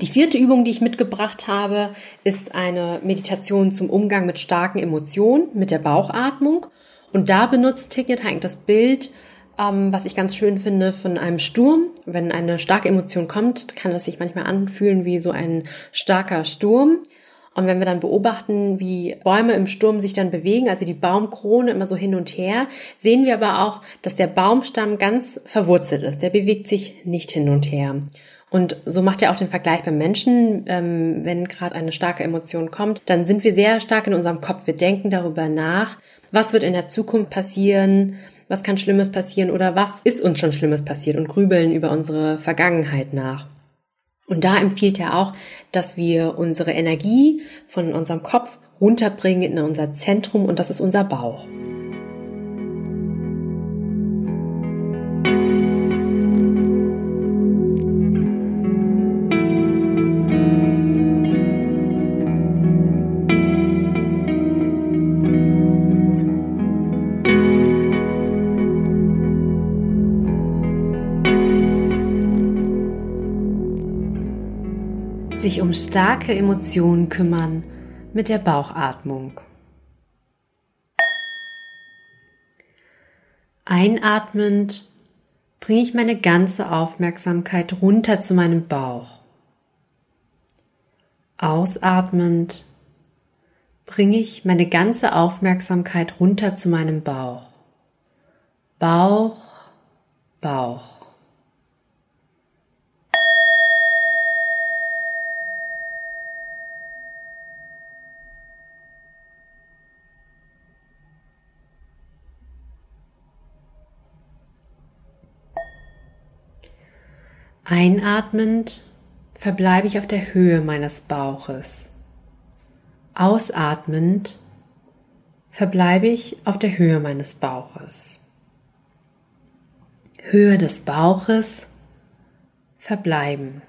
Die vierte Übung, die ich mitgebracht habe, ist eine Meditation zum Umgang mit starken Emotionen, mit der Bauchatmung. Und da benutzt Thich Nhat das Bild, ähm, was ich ganz schön finde, von einem Sturm. Wenn eine starke Emotion kommt, kann es sich manchmal anfühlen wie so ein starker Sturm. Und wenn wir dann beobachten, wie Bäume im Sturm sich dann bewegen, also die Baumkrone immer so hin und her, sehen wir aber auch, dass der Baumstamm ganz verwurzelt ist. Der bewegt sich nicht hin und her. Und so macht er auch den Vergleich beim Menschen. Ähm, wenn gerade eine starke Emotion kommt, dann sind wir sehr stark in unserem Kopf. Wir denken darüber nach, was wird in der Zukunft passieren, was kann Schlimmes passieren oder was ist uns schon Schlimmes passiert und grübeln über unsere Vergangenheit nach. Und da empfiehlt er auch, dass wir unsere Energie von unserem Kopf runterbringen in unser Zentrum und das ist unser Bauch. Sich um starke Emotionen kümmern mit der Bauchatmung. Einatmend bringe ich meine ganze Aufmerksamkeit runter zu meinem Bauch. Ausatmend bringe ich meine ganze Aufmerksamkeit runter zu meinem Bauch. Bauch, Bauch. Einatmend verbleibe ich auf der Höhe meines Bauches. Ausatmend verbleibe ich auf der Höhe meines Bauches. Höhe des Bauches verbleiben.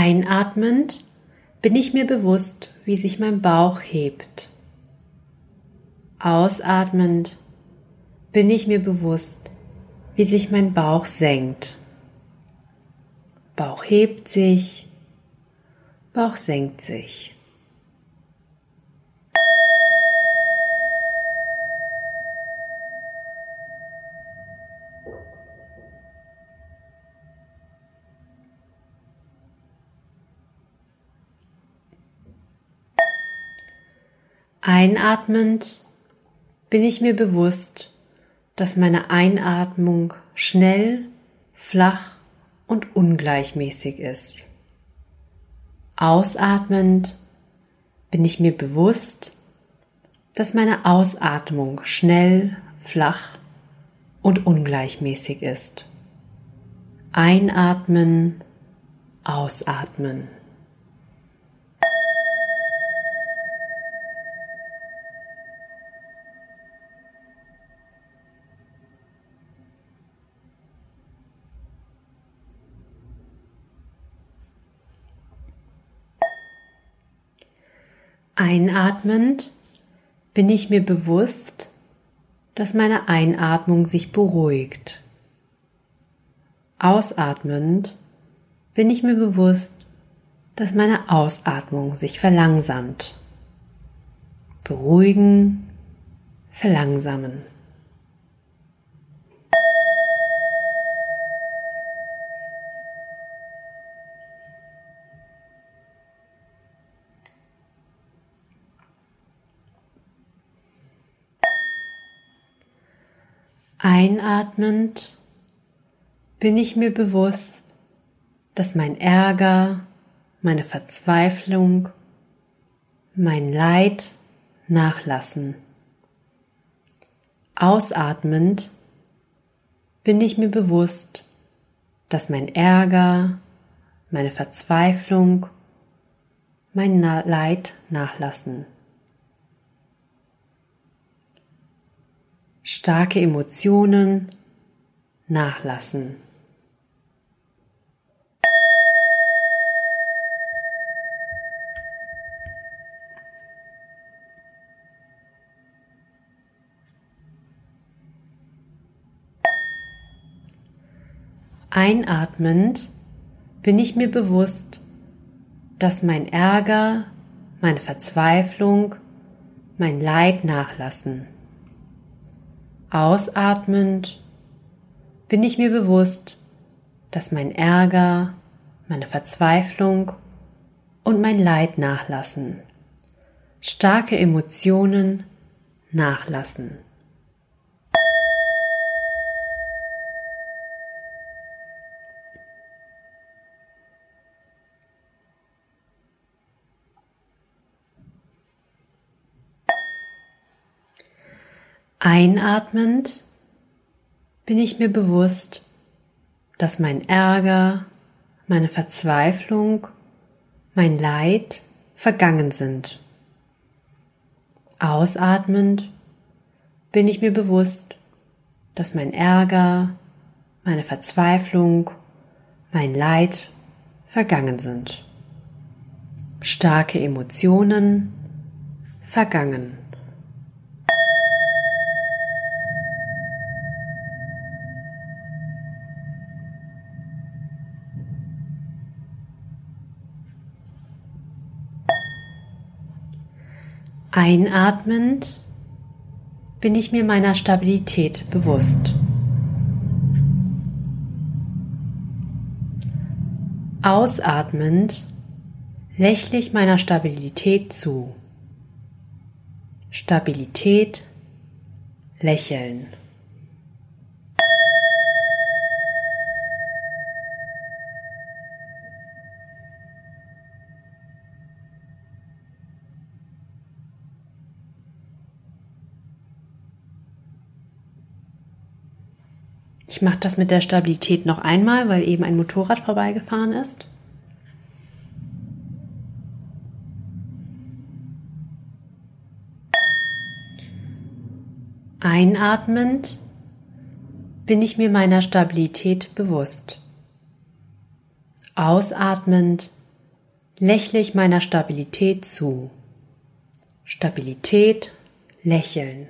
Einatmend bin ich mir bewusst, wie sich mein Bauch hebt. Ausatmend bin ich mir bewusst, wie sich mein Bauch senkt. Bauch hebt sich, Bauch senkt sich. Einatmend bin ich mir bewusst, dass meine Einatmung schnell, flach und ungleichmäßig ist. Ausatmend bin ich mir bewusst, dass meine Ausatmung schnell, flach und ungleichmäßig ist. Einatmen, ausatmen. Einatmend bin ich mir bewusst, dass meine Einatmung sich beruhigt. Ausatmend bin ich mir bewusst, dass meine Ausatmung sich verlangsamt. Beruhigen, verlangsamen. Einatmend bin ich mir bewusst, dass mein Ärger, meine Verzweiflung, mein Leid nachlassen. Ausatmend bin ich mir bewusst, dass mein Ärger, meine Verzweiflung, mein Leid nachlassen. Starke Emotionen nachlassen. Einatmend bin ich mir bewusst, dass mein Ärger, meine Verzweiflung, mein Leid nachlassen. Ausatmend bin ich mir bewusst, dass mein Ärger, meine Verzweiflung und mein Leid nachlassen. Starke Emotionen nachlassen. Einatmend bin ich mir bewusst, dass mein Ärger, meine Verzweiflung, mein Leid vergangen sind. Ausatmend bin ich mir bewusst, dass mein Ärger, meine Verzweiflung, mein Leid vergangen sind. Starke Emotionen vergangen. Einatmend bin ich mir meiner Stabilität bewusst. Ausatmend lächle ich meiner Stabilität zu. Stabilität, lächeln. Ich mache das mit der Stabilität noch einmal, weil eben ein Motorrad vorbeigefahren ist. Einatmend bin ich mir meiner Stabilität bewusst. Ausatmend lächle ich meiner Stabilität zu. Stabilität, lächeln.